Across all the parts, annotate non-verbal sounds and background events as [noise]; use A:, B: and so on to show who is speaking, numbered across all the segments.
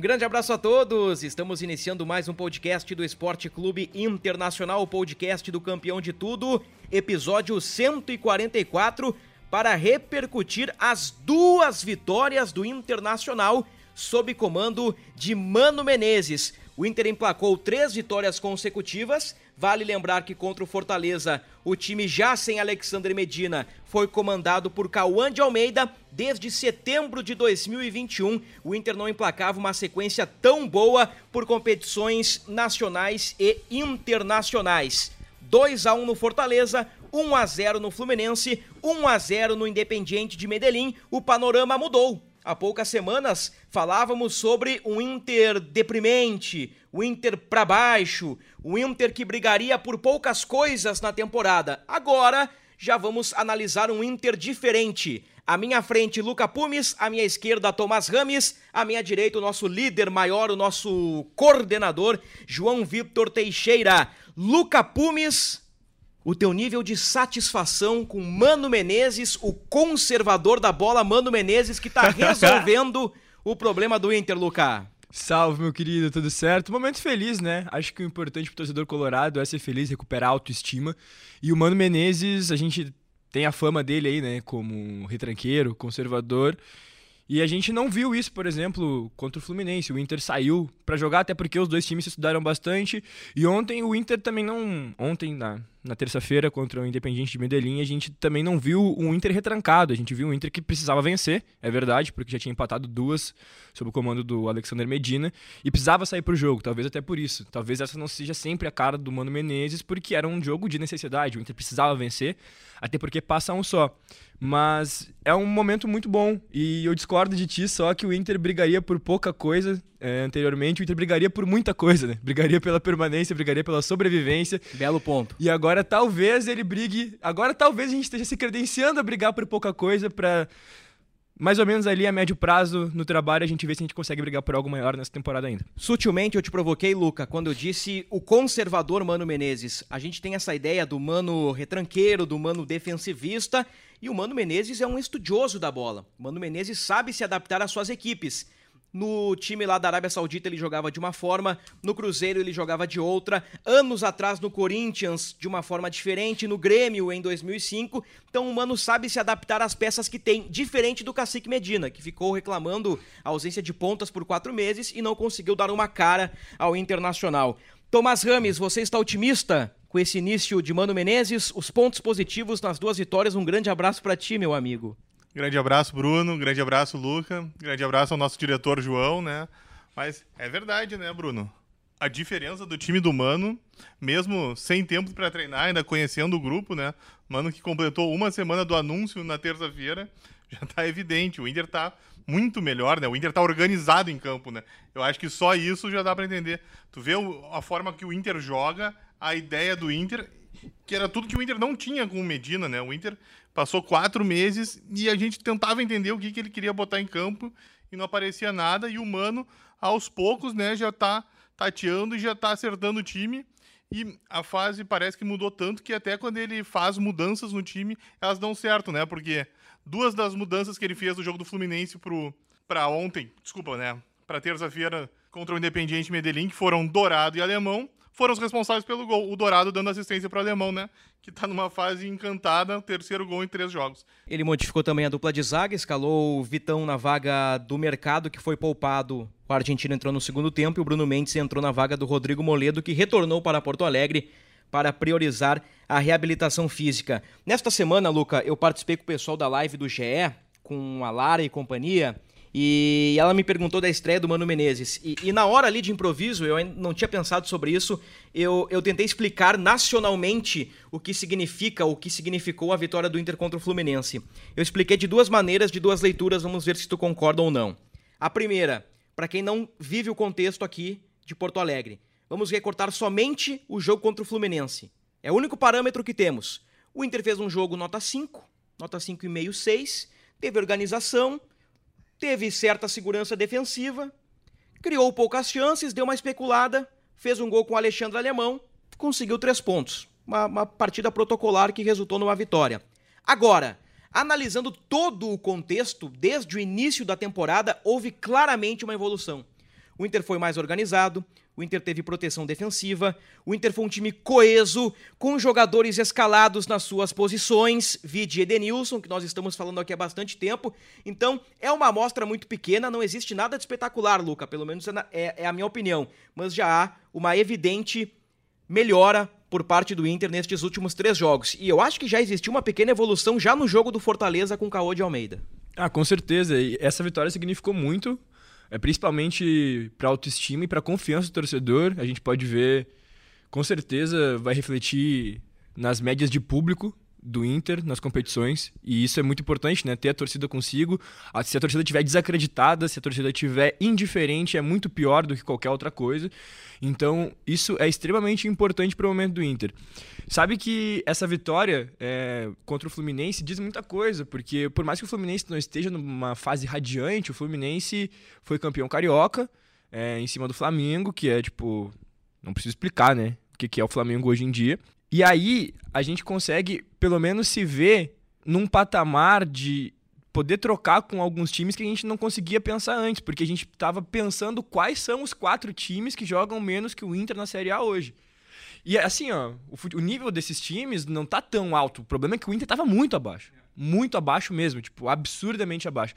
A: Um grande abraço a todos. Estamos iniciando mais um podcast do Esporte Clube Internacional, podcast do campeão de tudo, episódio 144, para repercutir as duas vitórias do Internacional sob comando de Mano Menezes. O Inter emplacou três vitórias consecutivas. Vale lembrar que contra o Fortaleza, o time já sem Alexandre Medina foi comandado por Cauã de Almeida. Desde setembro de 2021, o Inter não emplacava uma sequência tão boa por competições nacionais e internacionais. 2 a 1 no Fortaleza, 1 a 0 no Fluminense, 1 a 0 no Independiente de Medellín. O panorama mudou. Há poucas semanas falávamos sobre um Inter deprimente, o Inter para baixo, o Inter que brigaria por poucas coisas na temporada. Agora já vamos analisar um Inter diferente. À minha frente, Luca Pumes, à minha esquerda, Tomás Rames, à minha direita, o nosso líder maior, o nosso coordenador, João Vitor Teixeira. Luca Pumes, o teu nível de satisfação com Mano Menezes, o conservador da bola, Mano Menezes, que tá [laughs] resolvendo o problema do Inter, Luca.
B: Salve, meu querido, tudo certo? Momento feliz, né? Acho que o importante pro torcedor colorado é ser feliz, recuperar a autoestima. E o Mano Menezes, a gente tem a fama dele aí, né, como retranqueiro, conservador. E a gente não viu isso, por exemplo, contra o Fluminense. O Inter saiu para jogar, até porque os dois times se estudaram bastante. E ontem o Inter também não. Ontem, na, na terça-feira, contra o Independiente de Medellín, a gente também não viu um Inter retrancado. A gente viu um Inter que precisava vencer, é verdade, porque já tinha empatado duas sob o comando do Alexander Medina. E precisava sair pro jogo, talvez até por isso. Talvez essa não seja sempre a cara do Mano Menezes, porque era um jogo de necessidade. O Inter precisava vencer, até porque passa um só. Mas é um momento muito bom. E eu discordo de ti, só que o Inter brigaria por pouca coisa é, anteriormente. O Inter brigaria por muita coisa, né? Brigaria pela permanência, brigaria pela sobrevivência.
A: Belo ponto.
B: E agora talvez ele brigue. Agora talvez a gente esteja se credenciando a brigar por pouca coisa para mais ou menos ali a médio prazo no trabalho a gente vê se a gente consegue brigar por algo maior nessa temporada ainda.
A: Sutilmente eu te provoquei, Luca, quando eu disse o conservador Mano Menezes. A gente tem essa ideia do mano retranqueiro, do mano defensivista, e o Mano Menezes é um estudioso da bola. O Mano Menezes sabe se adaptar às suas equipes. No time lá da Arábia Saudita ele jogava de uma forma, no Cruzeiro ele jogava de outra, anos atrás no Corinthians de uma forma diferente, no Grêmio em 2005. Então o Mano sabe se adaptar às peças que tem, diferente do Cacique Medina, que ficou reclamando a ausência de pontas por quatro meses e não conseguiu dar uma cara ao Internacional. Tomás Rames, você está otimista com esse início de Mano Menezes? Os pontos positivos nas duas vitórias, um grande abraço para ti, meu amigo.
C: Grande abraço, Bruno. Grande abraço, Luca. Grande abraço ao nosso diretor, João, né? Mas é verdade, né, Bruno? A diferença do time do Mano, mesmo sem tempo para treinar, ainda conhecendo o grupo, né? Mano que completou uma semana do anúncio na terça-feira, [laughs] já tá evidente. O Inter tá muito melhor, né? O Inter tá organizado em campo, né? Eu acho que só isso já dá para entender. Tu vê a forma que o Inter joga, a ideia do Inter, que era tudo que o Inter não tinha com o Medina, né? O Inter Passou quatro meses e a gente tentava entender o que, que ele queria botar em campo e não aparecia nada. E o Mano, aos poucos, né, já tá tateando e já tá acertando o time. E a fase parece que mudou tanto que até quando ele faz mudanças no time, elas dão certo, né? Porque duas das mudanças que ele fez do jogo do Fluminense pro, pra ontem, desculpa, né? Pra terça-feira contra o Independiente Medellín, que foram Dourado e Alemão, foram os responsáveis pelo gol. O Dourado dando assistência para o alemão, né? Que está numa fase encantada, terceiro gol em três jogos.
A: Ele modificou também a dupla de zaga, escalou o Vitão na vaga do mercado, que foi poupado. O argentino entrou no segundo tempo e o Bruno Mendes entrou na vaga do Rodrigo Moledo, que retornou para Porto Alegre para priorizar a reabilitação física. Nesta semana, Luca, eu participei com o pessoal da live do GE, com a Lara e companhia, E ela me perguntou da estreia do Mano Menezes. E, e na hora ali de improviso, eu não tinha pensado sobre isso, eu, eu tentei explicar nacionalmente o que significa, o que significou a vitória do Inter contra o Fluminense. Eu expliquei de duas maneiras, de duas leituras, vamos ver se tu concorda ou não. A primeira, para quem não vive o contexto aqui de Porto Alegre. Vamos recortar somente o jogo contra o Fluminense. É o único parâmetro que temos. O Inter fez um jogo nota 5, nota 5,5, 6, teve organização, teve certa segurança defensiva, criou poucas chances, deu uma especulada, fez um gol com o Alexandre Alemão, conseguiu três pontos. Uma, uma partida protocolar que resultou numa vitória. Agora, analisando todo o contexto, desde o início da temporada, houve claramente uma evolução. O Inter foi mais organizado, o Inter teve proteção defensiva, o Inter foi um time coeso, com jogadores escalados nas suas posições, vide Edenilson, que nós estamos falando aqui há bastante tempo. Então, é uma amostra muito pequena, não existe nada de espetacular, Luca, pelo menos é, é, é a minha opinião. Mas já há uma evidente melhora por parte do Inter nestes últimos três jogos. E eu acho que já existiu uma pequena evolução já no jogo do Fortaleza com o Caô de Almeida.
B: Ah, com certeza. E essa vitória significou muito é principalmente para autoestima e para confiança do torcedor. A gente pode ver, com certeza, vai refletir nas médias de público do Inter nas competições e isso é muito importante, né? Ter a torcida consigo. Se a torcida estiver desacreditada, se a torcida estiver indiferente, é muito pior do que qualquer outra coisa. Então, isso é extremamente importante para o momento do Inter. Sabe que essa vitória é, contra o Fluminense diz muita coisa, porque por mais que o Fluminense não esteja numa fase radiante, o Fluminense foi campeão carioca é, em cima do Flamengo, que é tipo. Não preciso explicar, né? O que é o Flamengo hoje em dia. E aí a gente consegue, pelo menos, se ver num patamar de poder trocar com alguns times que a gente não conseguia pensar antes, porque a gente estava pensando quais são os quatro times que jogam menos que o Inter na Série A hoje. E assim, ó, o, o nível desses times não tá tão alto. O problema é que o Inter estava muito abaixo. Muito abaixo mesmo, tipo, absurdamente abaixo.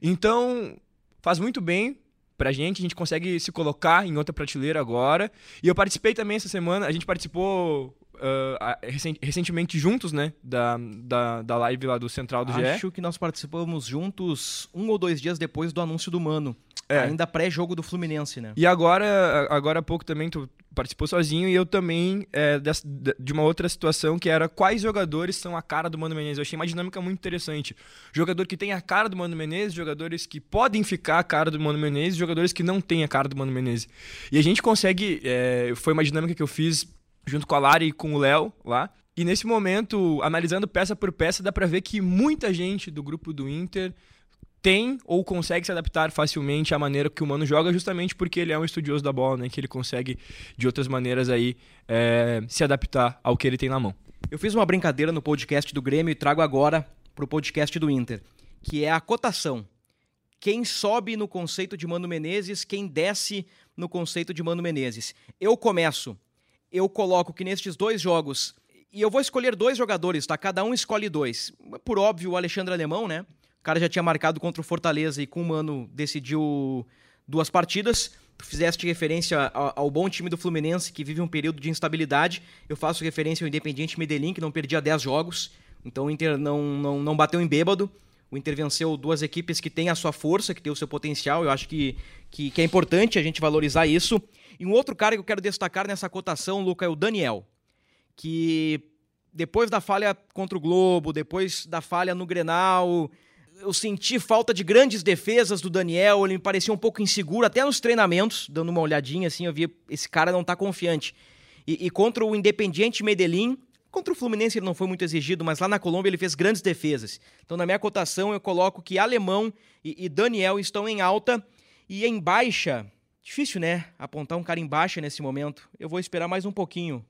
B: Então, faz muito bem pra gente, a gente consegue se colocar em outra prateleira agora. E eu participei também essa semana, a gente participou uh, recentemente juntos, né? Da, da, da live lá do Central do
A: Acho
B: GE.
A: Acho que nós participamos juntos um ou dois dias depois do anúncio do Mano. É. Ainda pré-jogo do Fluminense, né?
B: E agora, agora há pouco também tu participou sozinho e eu também é, de uma outra situação que era quais jogadores são a cara do Mano Menezes. Eu achei uma dinâmica muito interessante. Jogador que tem a cara do Mano Menezes, jogadores que podem ficar a cara do Mano Menezes, jogadores que não têm a cara do Mano Menezes. E a gente consegue, é, foi uma dinâmica que eu fiz junto com a Lari e com o Léo lá. E nesse momento, analisando peça por peça, dá para ver que muita gente do grupo do Inter tem ou consegue se adaptar facilmente à maneira que o Mano joga, justamente porque ele é um estudioso da bola, né? Que ele consegue, de outras maneiras aí, é, se adaptar ao que ele tem na mão.
A: Eu fiz uma brincadeira no podcast do Grêmio e trago agora pro podcast do Inter, que é a cotação. Quem sobe no conceito de Mano Menezes, quem desce no conceito de Mano Menezes. Eu começo eu coloco que nestes dois jogos, e eu vou escolher dois jogadores, tá? Cada um escolhe dois. Por óbvio, o Alexandre Alemão, né? O cara já tinha marcado contra o Fortaleza e com o Mano decidiu duas partidas. Tu fizeste referência ao, bom time do Fluminense, que vive um período de instabilidade. Eu faço referência ao Independiente Medellín, que não perdia 10 jogos. Então o Inter não, não, não bateu em bêbado. O Inter venceu duas equipes que têm a sua força, que têm o seu potencial. Eu acho que, que, que é importante a gente valorizar isso. E um outro cara que eu quero destacar nessa cotação, Luca, é o Daniel, que depois da falha contra o Globo, depois da falha no Grenal, eu senti falta de grandes defesas do Daniel, ele me parecia um pouco inseguro, até nos treinamentos, dando uma olhadinha assim, eu vi esse cara não tá confiante. E, e contra o Independiente Medellín, contra o Fluminense ele não foi muito exigido, mas lá na Colômbia ele fez grandes defesas. Então na minha cotação eu coloco que Alemão e, e Daniel estão em alta e em baixa Difícil, né? Apontar um cara em baixa nesse momento. Eu vou esperar mais um pouquinho.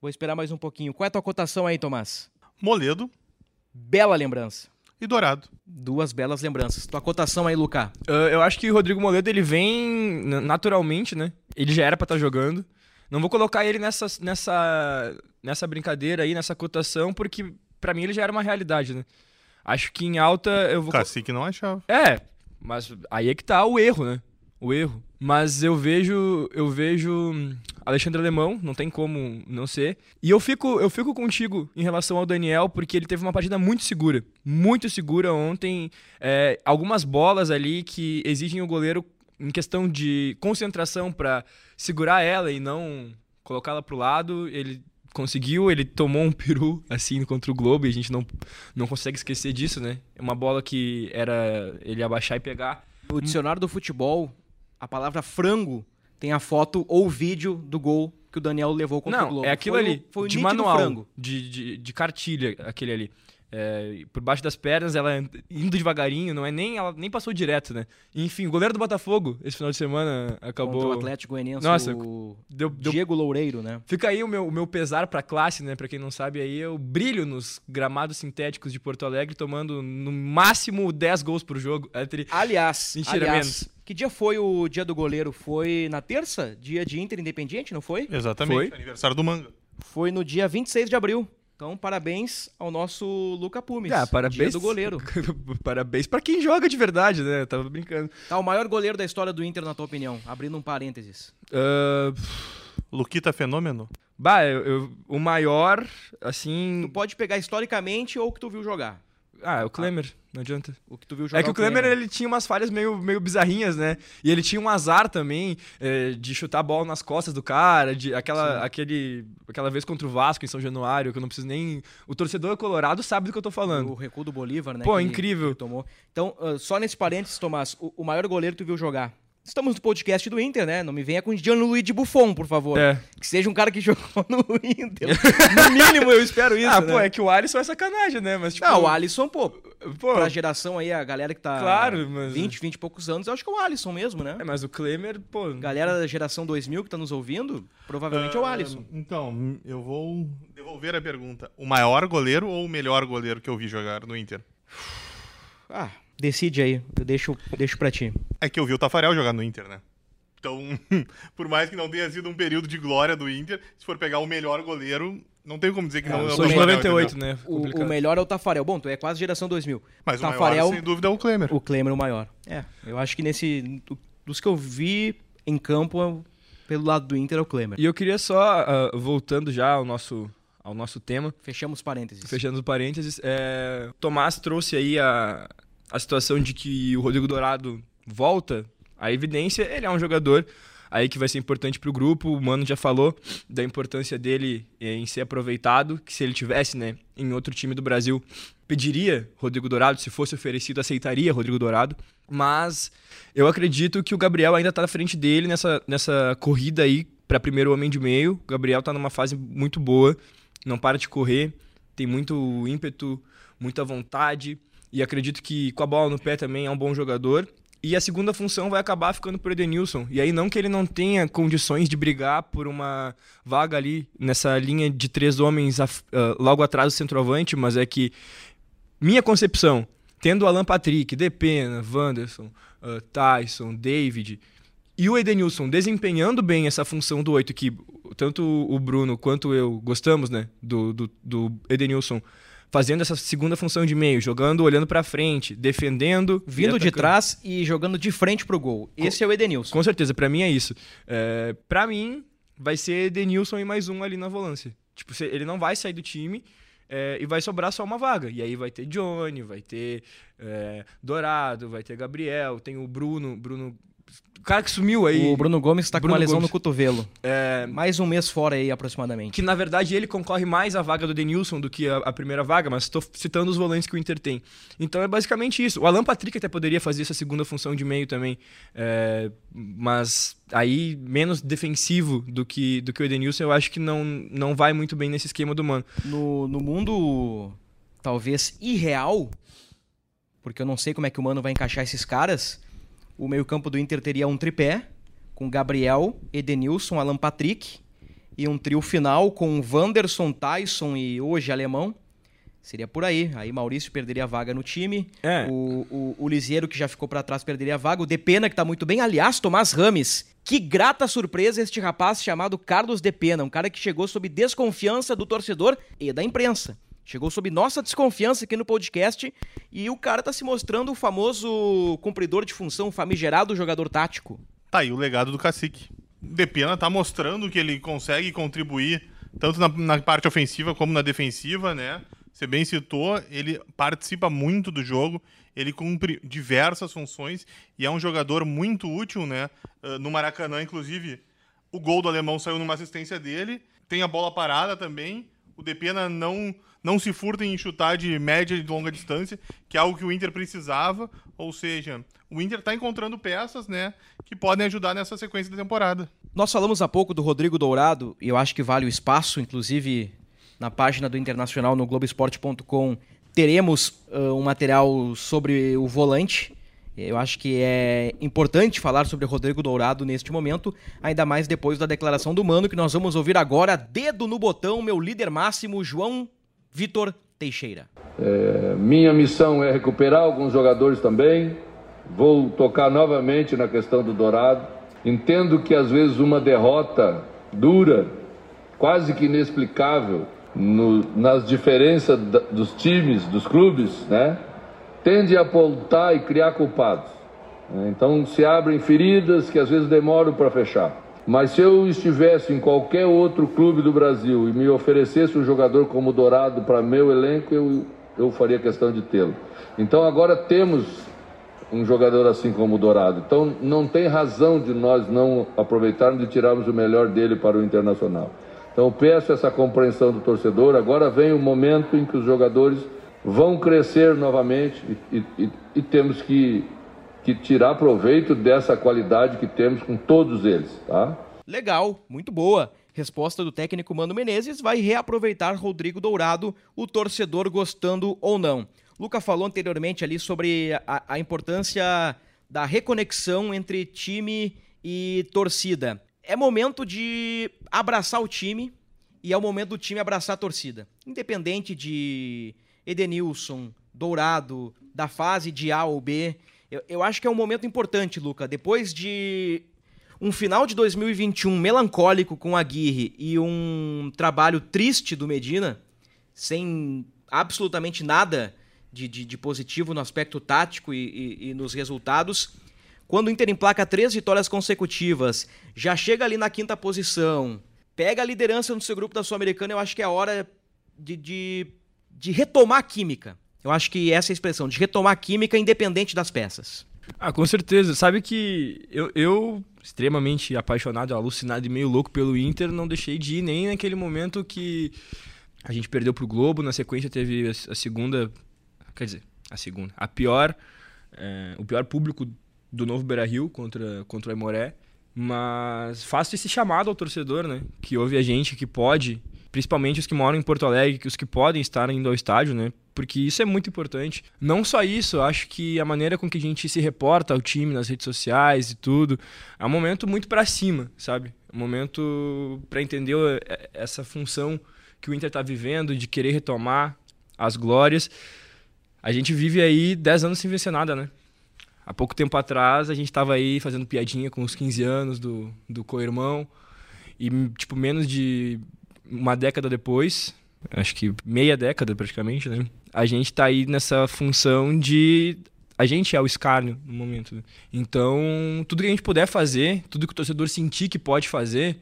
A: Vou esperar mais um pouquinho. Qual é a tua cotação aí, Tomás?
C: Moledo.
A: Bela lembrança.
C: E Dourado.
A: Duas belas lembranças. Tua cotação aí, Lucas?
B: Uh, eu acho que o Rodrigo Moledo ele vem naturalmente, né? Ele já era para estar tá jogando. Não vou colocar ele nessa, nessa, nessa brincadeira aí, nessa cotação, porque para mim ele já era uma realidade, né? Acho que em alta eu vou.
C: Cacique não achava.
B: É, mas aí é que tá o erro, né? O erro. Mas eu vejo, eu vejo Alexandre Alemão, não tem como não ser. E eu fico, eu fico contigo em relação ao Daniel, porque ele teve uma partida muito segura. Muito segura ontem. É, algumas bolas ali que exigem o goleiro em questão de concentração para segurar ela e não colocá-la pro lado. Ele conseguiu, ele tomou um [laughs] peru assim contra o Globo e a gente não, não consegue esquecer disso, né? É uma bola que era ele abaixar e pegar.
A: No dicionário do futebol, a palavra frango tem a foto ou vídeo do gol que o Daniel levou contra
B: não,
A: o Globo.
B: é aquilo
A: foi
B: ali,
A: o, foi o
B: de manual,
A: frango.
B: de, de, de cartilha, aquele ali. É, por baixo das pernas, ela indo devagarinho, não é nem ela nem passou direto, né? Enfim, o goleiro do Botafogo esse final de semana acabou.
A: Contra o Atlético Goianiense,
B: Nossa,
A: o
B: deu- deu-
A: Diego Loureiro, né?
B: Fica aí o meu, o meu pesar pra classe, né? Pra quem não sabe, aí eu brilho nos gramados sintéticos de Porto Alegre, tomando no máximo 10 gols por jogo. É tri-
A: Aliás,
B: Mentira,
A: aliás,
B: menos.
A: que dia foi o dia do goleiro? Foi na terça? Dia de Inter Independiente, não foi?
C: Exatamente.
B: Foi?
C: Aniversário do Manga.
A: Foi no dia 26 de abril. Então, parabéns ao nosso Luca Pumes.
B: Ah, parabéns.
A: Dia do goleiro. [laughs]
B: parabéns pra quem joga de verdade, né? Tava brincando.
A: Tá, o maior goleiro da história do Inter, na tua opinião? Abrindo um parênteses.
B: Ah,
C: Luquita Fenômeno.
B: bah, eu- eu- o maior,
A: Tu
B: assim.
A: pode pegar historicamente ou o que tu viu jogar.
B: Ah, é o Klemer, não adianta.
A: O que tu viu jogar.
B: É que o Klemer, ele tinha umas falhas meio, meio bizarrinhas, né? E ele tinha um azar também é, de chutar a bola nas costas do cara, de aquela, aquele, aquela vez contra o Vasco em São Januário, que eu não preciso nem. O torcedor colorado sabe do que eu tô falando.
A: O recuo do Bolívar, né?
B: Pô, incrível.
A: tomou. Então, ah, só nesse parênteses, Tomás, o, o maior goleiro que tu viu jogar. Estamos no podcast do Inter, né? Não me venha com Gianluigi Buffon, por favor.
B: É.
A: Que seja um cara que [laughs] jogou no Inter. [laughs] No mínimo, eu espero isso,
B: ah,
A: né?
B: pô, é que o Alisson é sacanagem, né? Mas, tipo.
A: Não, o Alisson, pô,
B: pô,
A: pra geração aí, a galera que tá
B: Claro, mas-
A: 20, 20 e poucos anos, eu acho que é o Alisson mesmo, né?
B: É, mas o Klemer, pô.
A: Galera da geração 2000 que tá nos ouvindo, provavelmente é o
C: Ah,
A: Alisson.
C: Então, eu vou devolver a pergunta. O maior goleiro ou o melhor goleiro que eu vi jogar no Inter?
A: Ah, decide aí, eu deixo, deixo pra ti.
C: É que eu vi o Tafarel jogar no Inter, né? Então, [laughs] por mais que não tenha sido um período de glória do Inter, se for pegar o melhor goleiro, não tem como dizer que não é o Tafarel,
B: 98,
C: entendeu?
B: né?
A: O, o melhor é o Tafarel. Bom, tu é quase geração 2000.
C: Mas o
A: Tafarel,
C: maior, sem dúvida, é o Klemer.
A: o Klemer o maior. É, eu acho que nesse do- dos que eu vi em campo é pelo lado do Inter é o Klemer.
B: E eu queria só, ah, voltando já ao nosso, ao nosso tema,
A: Fechamos parênteses.
B: fechando os parênteses, é, Tomás trouxe aí a, a situação de que o Rodrigo Dourado volta à evidência, ele é um jogador aí que vai ser importante para o grupo, o Mano já falou da importância dele em ser aproveitado, que se ele tivesse né, em outro time do Brasil, pediria Rodrigo Dourado, se fosse oferecido, aceitaria Rodrigo Dourado, mas eu acredito que o Gabriel ainda está na frente dele nessa, nessa corrida aí para primeiro homem de meio, o Gabriel está numa fase muito boa, não para de correr, tem muito ímpeto, muita vontade, e acredito que com a bola no pé também é um bom jogador. E a segunda função vai acabar ficando por Edenilson. E aí não que ele não tenha condições de brigar por uma vaga ali nessa linha de três homens ah, logo atrás do centroavante, mas é que minha concepção, tendo Alan Patrick, Depena, Wanderson, ah, Tyson, David e o Edenilson desempenhando bem essa função do 8, que tanto o Bruno quanto eu gostamos, né, do, do, do Edenilson, fazendo essa segunda função de meio, jogando, olhando pra frente, defendendo,
A: Vindo de trás e jogando de frente pro gol. Esse é o Edenilson.
B: Com certeza, pra mim é isso. É, pra mim, vai ser Edenilson e mais um ali na volância. Tipo, ele não vai sair do time é, e vai sobrar só uma vaga. E aí vai ter Johnny, vai ter é, Dourado, vai ter Gabriel, tem o Bruno, Bruno. O cara que sumiu aí.
A: O Bruno Gomes tá
B: Bruno
A: com uma lesão
B: Gomes.
A: no cotovelo.
B: É,
A: Mais um mês fora aí, aproximadamente.
B: que na verdade ele concorre mais à vaga do Denilson do que a, a primeira vaga, mas estou citando os volantes que o Inter tem. Então é basicamente isso. O Alan Patrick até poderia fazer essa segunda função de meio também, é, mas aí menos defensivo do que, do que o Edenilson, eu acho que não, não vai muito bem nesse esquema do Mano.
A: No, no mundo, talvez, irreal, porque eu não sei como é que o Mano vai encaixar esses caras, o meio-campo do Inter teria um tripé, com Gabriel, Edenilson, Alan Patrick, e um trio final com Wanderson, Tyson e hoje Alemão. Seria por aí. Aí Maurício perderia a vaga no time.
B: É.
A: O, o, o Lisieiro, que já ficou pra trás, perderia a vaga. O Depena, que tá muito bem. Aliás, Tomás Rames. Que grata surpresa este rapaz chamado Carlos Depena. Um cara que chegou sob desconfiança do torcedor e da imprensa. Chegou sob nossa desconfiança aqui no podcast. E o cara tá se mostrando o famoso cumpridor de função, famigerado jogador tático.
C: Tá aí o legado do cacique. Depena tá mostrando que ele consegue contribuir tanto na, na, parte ofensiva como na defensiva, né? Você bem citou, ele participa muito do jogo, ele cumpre diversas funções e é um jogador muito útil, né? Uh, no Maracanã, inclusive, o gol do alemão saiu numa assistência dele, tem a bola parada também. O Depena não não se furta em chutar de média e de longa distância, que é algo que o Inter precisava. Ou seja, o Inter está encontrando peças né, que podem ajudar nessa sequência da temporada.
A: Nós falamos há pouco do Rodrigo Dourado, e eu acho que vale o espaço, inclusive na página do Internacional no Globoesporte.com teremos uh, um material sobre o volante. Eu acho que é importante falar sobre Rodrigo Dourado neste momento, ainda mais depois da declaração do Mano, que nós vamos ouvir agora. Dedo no botão, meu líder máximo, João Vitor Teixeira.
D: É, minha missão é recuperar alguns jogadores também. Vou tocar novamente na questão do Dourado. Entendo que às vezes uma derrota dura, quase que inexplicável, no, nas diferenças dos times, dos clubes, né? tende a apontar e criar culpados. Então se abrem feridas que às vezes demoram para fechar. Mas se eu estivesse em qualquer outro clube do Brasil e me oferecesse um jogador como Dourado para meu elenco, eu, eu faria questão de tê-lo. Então agora temos um jogador assim como Dourado. Então não tem razão de nós não aproveitarmos e tirarmos o melhor dele para o Internacional. Então peço essa compreensão do torcedor. Agora vem o momento em que os jogadores vão crescer novamente e, e, e temos que que tirar proveito dessa qualidade que temos com todos eles, tá?
A: Legal, muito boa. Resposta do técnico Mano Menezes vai reaproveitar Rodrigo Dourado, o torcedor gostando ou não. Luca falou anteriormente ali sobre a, a importância da reconexão entre time e torcida. É momento de abraçar o time e é o momento do time abraçar a torcida. Independente de Edenilson, Dourado, da fase de A ou B, eu, eu acho que é um momento importante, Luca. Depois de um final de 2021 melancólico com a Aguirre e um trabalho triste do Medina, sem absolutamente nada de, de, de positivo no aspecto tático e, e, e, nos resultados. Quando o Inter emplaca três vitórias consecutivas, já chega ali na quinta posição, pega a liderança no seu grupo da Sul-Americana, eu acho que é hora de, de, de retomar a química. Eu acho que essa é a expressão, de retomar a química independente das peças.
B: Ah, com certeza. Sabe que eu, eu, extremamente apaixonado, alucinado e meio louco pelo Inter, não deixei de ir nem naquele momento que a gente perdeu pro Globo, na sequência teve a, segunda, quer dizer, a segunda, a pior, é, o pior público do novo Beira-Rio contra, contra o Aimoré, mas faço esse chamado ao torcedor, né, que ouve a gente, que pode, principalmente os que moram em Porto Alegre, os que podem estar indo ao estádio, né, porque isso é muito importante. Não só isso, acho que a maneira com que a gente se reporta ao time nas redes sociais e tudo, é um momento muito para cima, sabe? É um momento para entender é, essa função que o Inter está vivendo, de querer retomar as glórias. A gente vive aí 10 anos sem vencer nada, né? Há pouco tempo atrás, a gente estava aí fazendo piadinha com os 15 anos do, do co-irmão. E, tipo, menos de uma década depois, acho que meia década praticamente, né? A gente está aí nessa função de a gente é o escárnio no momento. Né? Então, tudo que a gente puder fazer, tudo que o torcedor sentir que pode fazer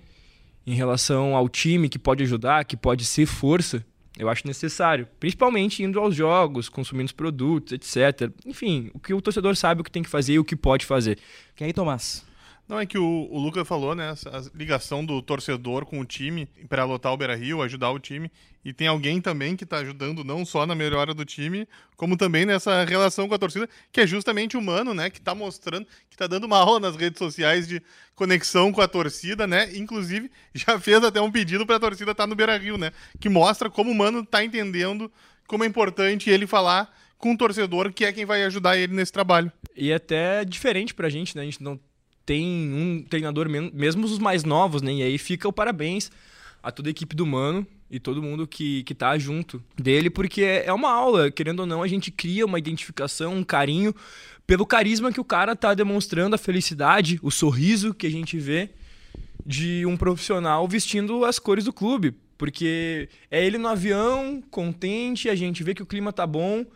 B: em relação ao time que pode ajudar, que pode ser força, eu acho necessário. Principalmente indo aos jogos, consumindo os produtos, etc. Enfim, o que o torcedor sabe o que tem que fazer e o que pode fazer.
A: Quem aí, Tomás?
C: Não, é que o, o Lucas falou, né? A ligação do torcedor com o time para lotar o Beira Rio, ajudar o time. E tem alguém também que está ajudando não só na melhora do time, como também nessa relação com a torcida, que é justamente o Mano, né? Que está mostrando, que está dando uma aula nas redes sociais de conexão com a torcida, né? Inclusive, já [laughs] fez até um pedido para a torcida estar tá no Beira Rio, né? Que mostra como o Mano está entendendo como é importante ele falar com o torcedor, que é quem vai ajudar ele nesse trabalho.
B: E é até diferente pra gente, né? A gente não tem um treinador, mesmo os mais novos, né? E aí fica o parabéns a toda a equipe do Mano e todo mundo que, que tá junto dele, porque é uma aula, querendo ou não, a gente cria uma identificação, um carinho pelo carisma que o cara tá demonstrando, a felicidade, o sorriso que a gente vê de um profissional vestindo as cores do clube. Porque é ele no avião, contente, a gente vê que o clima tá bom.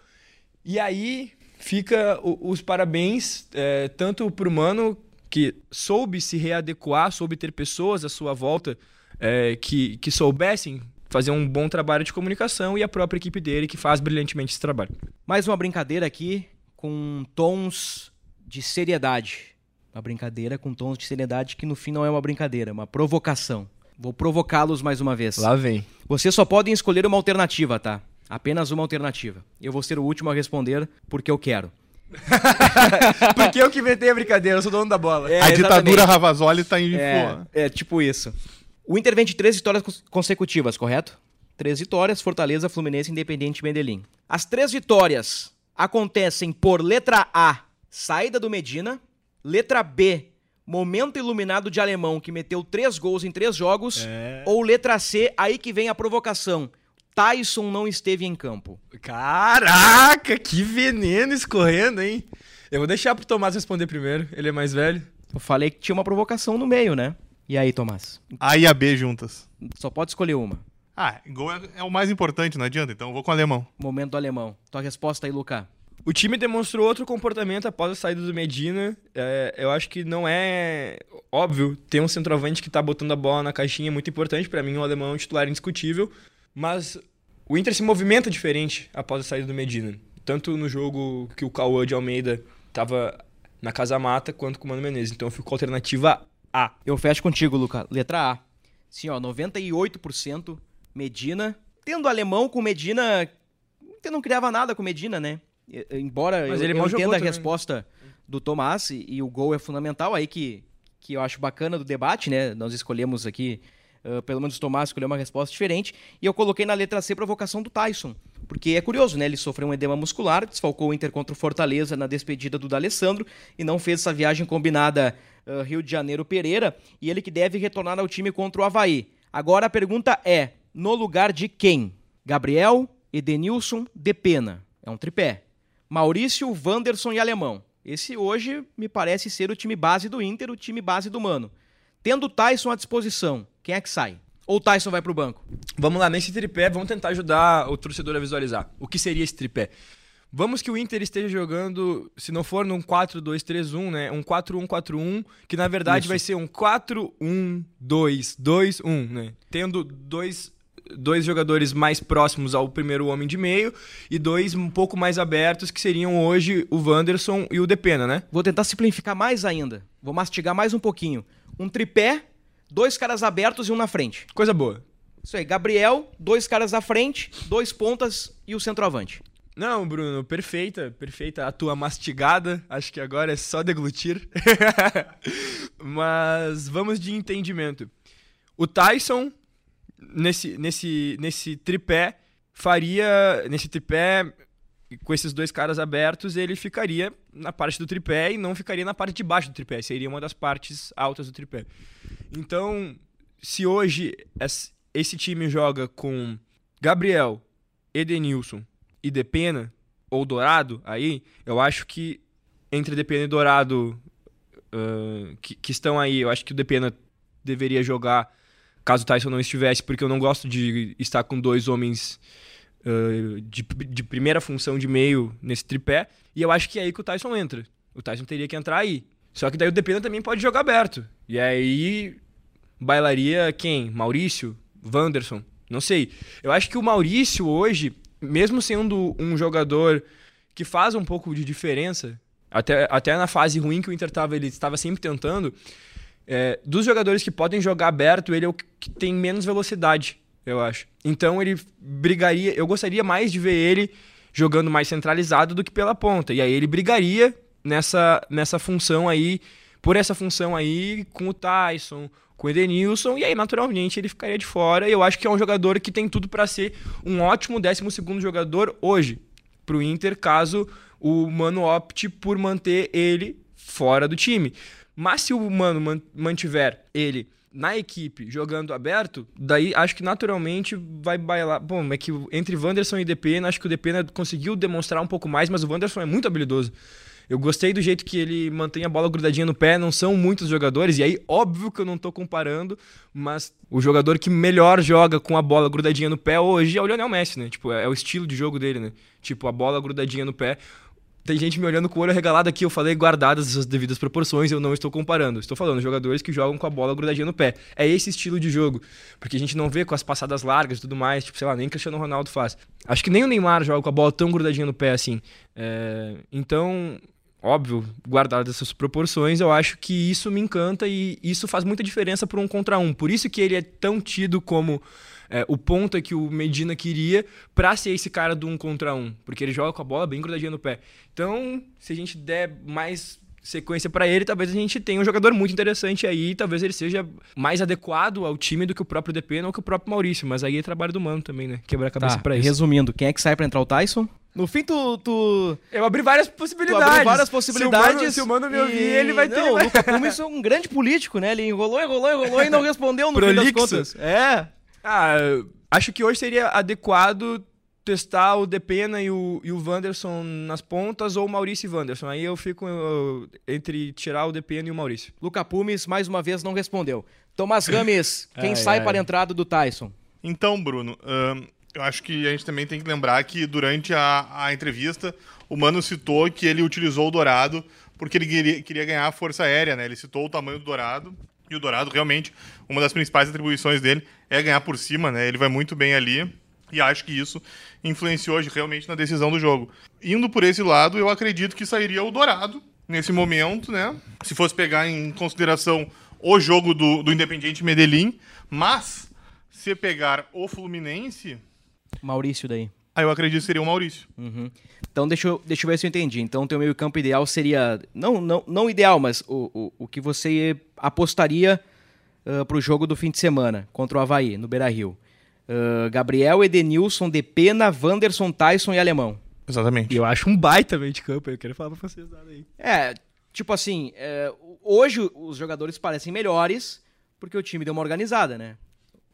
B: E aí fica os parabéns, é, tanto pro Mano que soube se readequar, soube ter pessoas à sua volta é, que, que soubessem fazer um bom trabalho de comunicação e a própria equipe dele que faz brilhantemente esse trabalho.
A: Mais uma brincadeira aqui com tons de seriedade. Uma brincadeira com tons de seriedade que no fim não é uma brincadeira, é uma provocação. Vou provocá-los mais uma vez.
B: Lá vem.
A: Vocês só podem escolher uma alternativa, tá? Apenas uma alternativa. Eu vou ser o último a responder porque eu quero. [laughs]
B: Porque eu que inventei a brincadeira, eu sou dono da bola.
A: É,
C: a ditadura. Ravazoli tá em
A: É, é tipo isso. O Inter vem de três vitórias cons- consecutivas, correto? Três vitórias, Fortaleza, Fluminense, Independente e Medellín. As três vitórias acontecem por letra A, saída do Medina, letra B, momento iluminado de alemão que meteu três gols em três jogos, ou letra C, aí que vem a provocação. Tyson não esteve em campo.
B: Caraca, que veneno escorrendo, hein? Eu vou deixar pro Tomás responder primeiro, ele é mais velho.
A: Eu falei que tinha uma provocação no meio, né? E aí, Tomás?
C: A e a B juntas.
A: Só pode escolher uma.
C: Ah, gol é, é o mais importante, não adianta, então eu vou com o alemão.
A: Momento do alemão. Tua resposta aí, Luca.
B: O time demonstrou outro comportamento após a saída do Medina. É, eu acho que não é óbvio ter um centroavante que tá botando a bola na caixinha, é muito importante para mim, o alemão é um titular indiscutível, mas o Inter se movimenta diferente após a saída do Medina. Tanto no jogo que o Cauã de Almeida tava na casa mata, quanto com o Mano Menezes. Então eu fico com a alternativa A.
A: Eu fecho contigo, Luca. Letra A. Sim, ó, 98% Medina. Tendo alemão com Medina, Inter não criava nada com Medina, né? Embora
B: Mas
A: eu,
B: ele
A: eu entenda a
B: também.
A: resposta do Tomás e, e o gol é fundamental aí que, que eu acho bacana do debate, né? Nós escolhemos aqui, ah, pelo menos o Tomás escolheu uma resposta diferente e eu coloquei na letra C provocação do Tyson. Porque é curioso, né? Ele sofreu um edema muscular, desfalcou o Inter contra o Fortaleza na despedida do D'Alessandro e não fez essa viagem combinada ah, Rio de Janeiro-Pereira e ele que deve retornar ao time contra o Havaí. Agora a pergunta é, no lugar de quem? Gabriel, Edenilson, Depena. É um tripé. Maurício, Wanderson e Alemão. Esse hoje me parece ser o time base do Inter, o time base do Mano. Tendo o Tyson à disposição, quem é que sai? Ou o Tyson vai pro banco?
B: Vamos lá, nesse tripé, vamos tentar ajudar o torcedor a visualizar. O que seria esse tripé? Vamos que o Inter esteja jogando, se não for num 4-2-3-1, né? Um 4-1-4-1, que na verdade
A: Isso.
B: vai ser um 4-1-2-2-1, né? Tendo dois, dois jogadores mais próximos ao primeiro homem de meio e dois um pouco mais abertos, que seriam hoje o Wanderson e o Depena, né?
A: Vou tentar simplificar mais ainda. Vou mastigar mais um pouquinho. Um tripé, dois caras abertos e um na frente.
B: Coisa boa.
A: Isso aí, Gabriel, dois caras à frente, dois pontas e o centroavante.
B: Não, Bruno, perfeita, perfeita. A tua mastigada, acho que agora é só deglutir. [laughs] Mas vamos de entendimento. O Tyson, nesse, nesse, nesse tripé, faria. Nesse tripé, com esses dois caras abertos, ele ficaria na parte do tripé e não ficaria na parte de baixo do tripé. Seria uma das partes altas do tripé. Então, se hoje es- esse time joga com Gabriel, Edenilson e Depena, ou Dourado, aí, eu acho que entre Depena e Dourado, ah, que, que estão aí, eu acho que o Depena deveria jogar caso o Tyson não estivesse, porque eu não gosto de estar com dois homens de, de primeira função de meio nesse tripé, e eu acho que é aí que o Tyson entra. O Tyson teria que entrar aí. Só que daí o Depena também pode jogar aberto. E aí bailaria quem? Maurício? Wanderson? Não sei. Eu acho que o Maurício hoje, mesmo sendo um jogador que faz um pouco de diferença, até, até na fase ruim que o Inter estava, ele estava sempre tentando, é, dos jogadores que podem jogar aberto, ele é o que tem menos velocidade, eu acho. Então ele brigaria, eu gostaria mais de ver ele jogando mais centralizado do que pela ponta. E aí ele brigaria nessa, nessa função aí, por essa função aí, com o Tyson, com o Edenilson, e aí naturalmente ele ficaria de fora. E eu acho que é um jogador que tem tudo para ser um ótimo 12 jogador hoje pro Inter, caso o Mano opte por manter ele fora do time. Mas se o Mano man- mantiver ele na equipe jogando aberto, daí acho que naturalmente vai bailar. Bom, é que entre Wanderson e Depena, acho que o Depena conseguiu demonstrar um pouco mais, mas o Wanderson é muito habilidoso. Eu gostei do jeito que ele mantém a bola grudadinha no pé, não são muitos jogadores, e aí óbvio que eu não tô comparando, mas o jogador que melhor joga com a bola grudadinha no pé hoje é o Lionel Messi, né? Tipo, é o estilo de jogo dele, né? Tipo, a bola grudadinha no pé. Tem gente me olhando com o olho regalado aqui. Eu falei guardadas as devidas proporções, eu não estou comparando. Estou falando jogadores que jogam com a bola grudadinha no pé. É esse estilo de jogo. Porque a gente não vê com as passadas largas e tudo mais. Tipo, sei lá, nem Cristiano Ronaldo faz. Acho que nem o Neymar joga com a bola tão grudadinha no pé assim. É... Então, óbvio, guardadas essas proporções, eu acho que isso me encanta e isso faz muita diferença por um contra um. Por isso que ele é tão tido como é, o ponto é que o Medina queria para ser esse cara do um contra um, porque ele joga com a bola bem grudadinha no pé. Então, se a gente der mais sequência para ele, talvez a gente tenha um jogador muito interessante aí, talvez ele seja mais adequado ao time do que o próprio DP ou que o próprio Maurício, mas aí é trabalho do Mano também, né? Quebrar a cabeça
A: tá,
B: para isso.
A: Resumindo, quem é que sai para entrar o Tyson? No fim, tu, tu.
B: Eu abri várias possibilidades. Tu
A: abriu várias possibilidades.
B: Se o Mano, se o mano me ouvir, e... ele vai ter.
A: Não, o é um grande político, né? Ele enrolou, enrolou, enrolou e não [laughs] respondeu no Prolixo. fim das contas. É.
B: Ah, Acho que hoje seria adequado testar o Depena e o, e o Wanderson nas pontas ou o Maurício e Wanderson. Aí eu fico eu, entre tirar o Depena e o Maurício.
A: Luca Pumes, mais uma vez, não respondeu. Tomás Rames, [laughs] quem ai, sai ai. para a entrada do Tyson?
C: Então, Bruno, eu acho que a gente também tem que lembrar que durante a, a entrevista o Mano citou que ele utilizou o Dourado porque ele queria, queria ganhar a força aérea, né? Ele citou o tamanho do Dourado e o Dourado, realmente, uma das principais atribuições dele é ganhar por cima, né? Ele vai muito bem ali. E acho que isso influenciou realmente na decisão do jogo. Indo por esse lado, eu acredito que sairia o Dourado nesse momento, né? Se fosse pegar em consideração o jogo do, do Independiente Medellín. Mas, se pegar o Fluminense.
A: Maurício daí.
C: Aí eu acredito que seria o Maurício.
A: Uhum. Então deixa eu, deixa eu ver se eu entendi. Então teu meio campo ideal seria. Não, não, não ideal, mas o, o, o que você apostaria uh, para o jogo do fim de semana contra o Havaí, no Beira Rio. Uh, Gabriel, Edenilson, Depena, Wanderson, Tyson e Alemão.
C: Exatamente.
B: E eu acho um baita meio de campo, eu quero falar pra vocês nada aí.
A: É, tipo assim, é, hoje os jogadores parecem melhores porque o time deu uma organizada, né?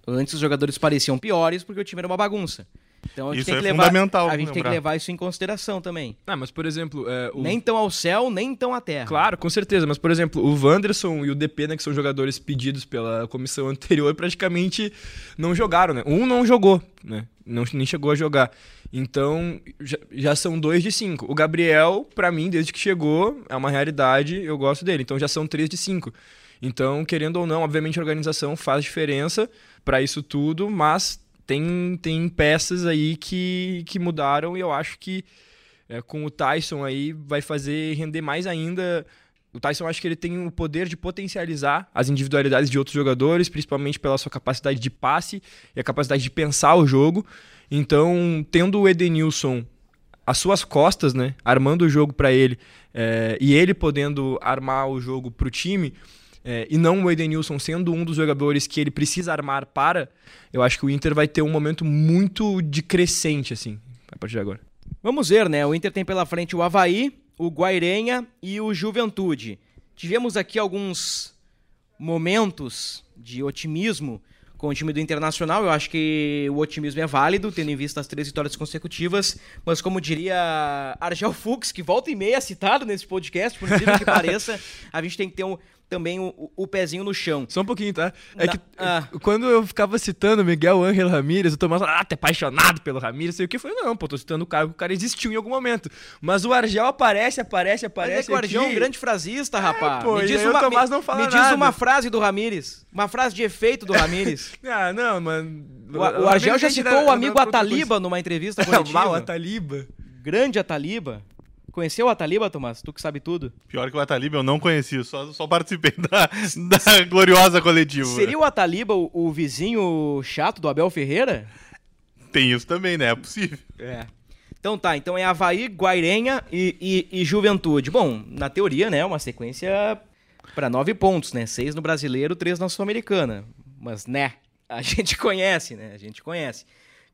A: Antes os jogadores pareciam piores porque o time era uma bagunça. Então a gente
C: isso
A: tem que
C: é
A: levar,
C: fundamental.
A: A gente tem que levar isso em consideração também.
B: Ah, mas por exemplo. É,
A: o... Nem tão ao céu, nem tão à terra.
B: Claro, com certeza. Mas, por exemplo, o Wanderson e o DP, né, que são jogadores pedidos pela comissão anterior, praticamente não jogaram, né? Um não jogou, né? Não, nem chegou a jogar. Então, já, já são dois de cinco. O Gabriel, para mim, desde que chegou, é uma realidade, eu gosto dele. Então já são três de cinco. Então, querendo ou não, obviamente a organização faz diferença para isso tudo, mas tem, tem peças aí que, que mudaram e eu acho que é, com o Tyson aí vai fazer render mais ainda. O Tyson acho que ele tem o poder de potencializar as individualidades de outros jogadores, principalmente pela sua capacidade de passe e a capacidade de pensar o jogo. Então, tendo o Edenilson às suas costas, né, armando o jogo para ele é, e ele podendo armar o jogo para o time, é, e não o Edenilson sendo um dos jogadores que ele precisa armar para, eu acho que o Inter vai ter um momento muito de crescente, assim, a partir de agora.
A: Vamos ver, né? O Inter tem pela frente o Havaí, o Guairenha e o Juventude. Tivemos aqui alguns momentos de otimismo com o time do Internacional. Eu acho que o otimismo é válido, tendo em vista as três vitórias consecutivas. Mas como diria Argel Fux, que volta e meia citado nesse podcast, por incrível que [laughs] pareça, a gente tem que ter um, também o, o, pezinho no chão.
B: Só um pouquinho, tá? É Na, que ah. quando eu ficava citando Miguel Ángel Ramírez, o Tomás ah, tá apaixonado pelo Ramírez, sei o que. Falei, não, pô, tô citando o cara, o cara existiu em algum momento. Mas o Argel aparece, aparece, aparece. Mas é que
A: o Argel é um grande frasista, rapaz.
B: É, pô, me diz, uma, o Tomás não fala
A: me, me diz uma frase do Ramírez. Uma frase de efeito do [laughs] Ramírez.
B: ah, não, mano.
A: O, o, o Argel já citou o amigo Ataliba numa entrevista coletiva. [laughs]
B: Mal, Ataliba.
A: Grande Ataliba. Conheceu o Ataliba, Tomás? Tu que sabe tudo.
C: Pior que o Ataliba eu não conheci, só, só participei [laughs] da, da gloriosa coletiva.
A: Seria o Ataliba o, o, vizinho chato do Abel Ferreira?
C: Tem isso também, né? É possível.
A: É. Então tá, então é Havaí, Guairenha e, e, e Juventude. Bom, na teoria, né, uma sequência para nove pontos, né? Seis no Brasileiro, três na Sul-Americana. Mas, né, a [laughs] gente conhece, né? A gente conhece.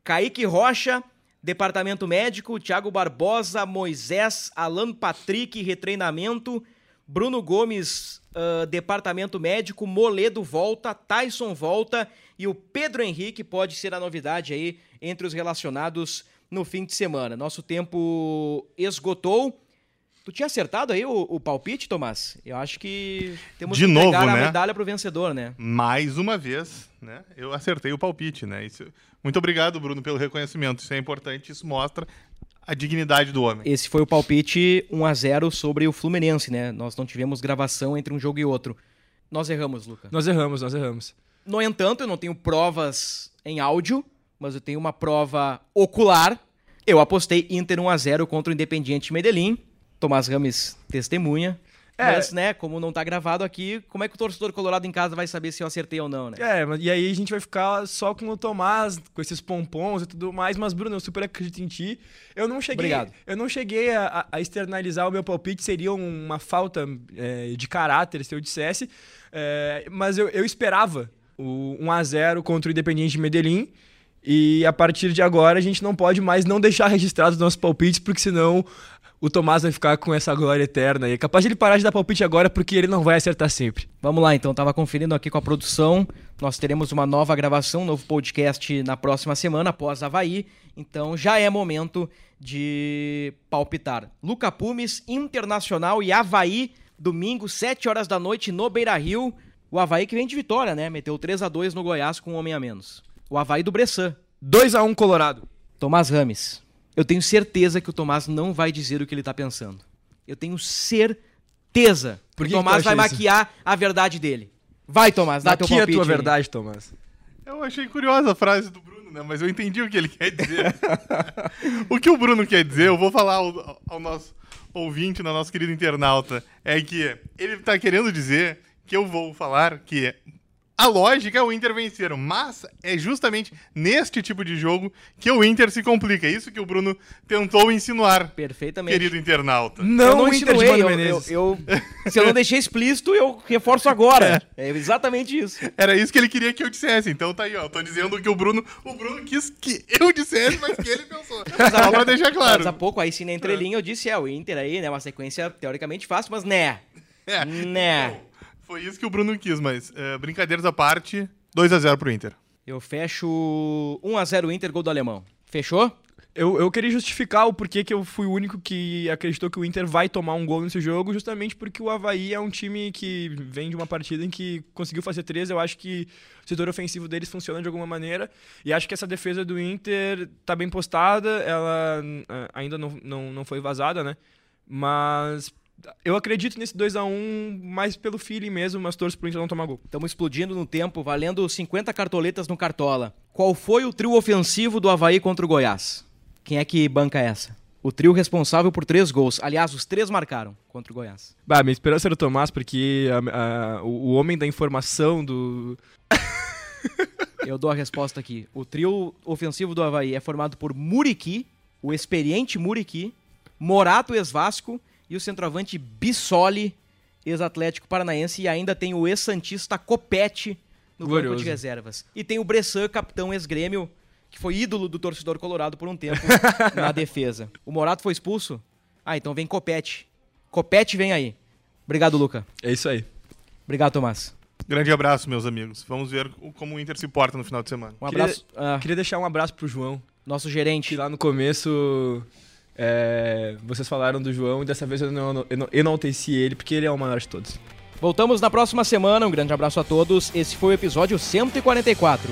A: Kaique Rocha, Departamento Médico, Thiago Barbosa, Moisés, Alan Patrick, retreinamento, Bruno Gomes, uh, Departamento Médico, Moledo volta, Tyson volta e o Pedro Henrique pode ser a novidade aí entre os relacionados no fim de semana. Nosso tempo esgotou. Tu tinha acertado aí o, o, palpite, Tomás? Eu acho que temos
C: de
A: que
C: novo,
A: a
C: né?
A: medalha pro vencedor, né?
C: Mais uma vez, né? Eu acertei o palpite, né? Isso... Muito obrigado, Bruno, pelo reconhecimento. Isso é importante, isso mostra a dignidade do homem.
A: Esse foi o palpite 1 a 0 sobre o Fluminense, né? Nós não tivemos gravação entre um jogo e outro. Nós erramos, Luca.
B: Nós erramos, nós erramos.
A: No entanto, eu não tenho provas em áudio, mas eu tenho uma prova ocular. Eu apostei Inter 1 a 0 contra o Independiente Medellín. Tomás Rames testemunha.
B: É.
A: Mas, né, como não tá gravado aqui, como é que o torcedor colorado em casa vai saber se eu acertei ou não, né?
B: É, e aí a gente vai ficar só com o Tomás, com esses pompons e tudo mais. Mas, Bruno, eu super acredito em ti. Eu não cheguei,
A: Obrigado.
B: Eu não cheguei a, a- a externalizar o meu palpite, seria uma falta é, de caráter se eu dissesse. É, mas eu, eu esperava o 1x0 contra o Independiente de Medellín. E a partir de agora a gente não pode mais não deixar registrados os nossos palpites, porque senão o Tomás vai ficar com essa glória eterna. E é capaz de ele parar de dar palpite agora, porque ele não vai acertar sempre.
A: Vamos lá, então. Tava conferindo aqui com a produção. Nós teremos uma nova gravação, um novo podcast na próxima semana, após Havaí. Então já é momento de palpitar. Luca Pumes, Internacional e Havaí, domingo, 7 horas da noite, no Beira Rio. O Havaí que vem de vitória, né? Meteu 3 a 2 no Goiás com um homem a menos. O Havaí do Bressan.
B: 2x1 Colorado.
A: Tomás Rames. Eu tenho certeza que o Tomás não vai dizer o que ele tá pensando. Eu tenho certeza.
B: Por
A: que
B: que
A: o
B: que
A: Tomás vai
B: acha isso?
A: maquiar a verdade dele. Vai, Tomás, dá teu
B: Aqui é a
A: palpite.
B: tua
A: aí.
B: verdade, Tomás.
C: Eu achei curiosa a frase do Bruno, né? Mas eu entendi o que ele quer dizer. [laughs] o que o Bruno quer dizer, eu vou falar ao, ao nosso ouvinte, ao nosso querido internauta, é que ele tá querendo dizer que eu vou falar que a lógica é o Inter vencer, mas é justamente neste tipo de jogo que o Inter se complica. É isso que o Bruno tentou insinuar,
A: Perfeitamente.
C: querido internauta.
B: Não,
A: eu não
B: o Inter de Mano
A: eu,
B: Menezes.
A: eu- eu- se eu não deixei explícito, eu reforço agora. É exatamente isso.
C: Era isso que ele queria que eu dissesse. Então tá aí, ó. Tô dizendo que o Bruno, o Bruno quis que eu dissesse, mas que ele pensou. [laughs] Só pra deixar claro.
A: Mas há pouco, aí sim, na entrelinha, eu disse, é, o Inter aí, né, uma sequência teoricamente fácil, mas né,
C: É.
A: né.
C: Bom, Foi isso que o Bruno quis, mas é, brincadeiras à parte, 2x0 pro Inter.
A: Eu fecho 1x0 Inter, gol do alemão. Fechou?
B: Eu, eu queria justificar o porquê que eu fui o único que acreditou que o Inter vai tomar um gol nesse jogo, justamente porque o Havaí é um time que vem de uma partida em que conseguiu fazer três. Eu acho que o setor ofensivo deles funciona de alguma maneira. E acho que essa defesa do Inter tá bem postada. Ela ah, ainda não, não, não foi vazada, né? Mas eu acredito nesse 2 a 1 mais pelo feeling mesmo, mas torço pro Inter não tomar gol.
A: Estamos explodindo no tempo, valendo 50 cartoletas no Cartola. Qual foi o trio ofensivo do Havaí contra o Goiás? Quem é que banca essa? O trio responsável por três gols. Aliás, os três marcaram contra o Goiás.
B: Bah, minha esperança era o Tomás, porque a- a- o, o homem da informação do, [laughs]
A: Eu dou a resposta aqui. O trio ofensivo do Havaí é formado por Muriqui, o experiente Muriqui, Morato ex-Vasco e o centroavante Bissoli, ex-Atlético Paranaense, e ainda tem o ex-Santista Copete no banco
B: Glorioso.
A: de reservas. E tem o Bressan, capitão ex-grêmio, que foi ídolo do torcedor colorado por um tempo [laughs] na defesa. O Morato foi expulso? Ah, então vem Copete. Copete vem aí. Obrigado, Luca.
B: É isso aí.
A: Obrigado, Tomás.
C: Grande abraço, meus amigos. Vamos ver como o Inter se porta no final de semana.
A: Um
B: Queria-
A: abraço. ah,
B: Queria deixar um abraço pro João,
A: nosso
B: que
A: gerente.
B: lá no começo é, vocês falaram do João e dessa vez eu não enalteci ele, porque ele é o maior de todos.
A: Voltamos na próxima semana. Um grande abraço a todos. Esse foi o episódio 144.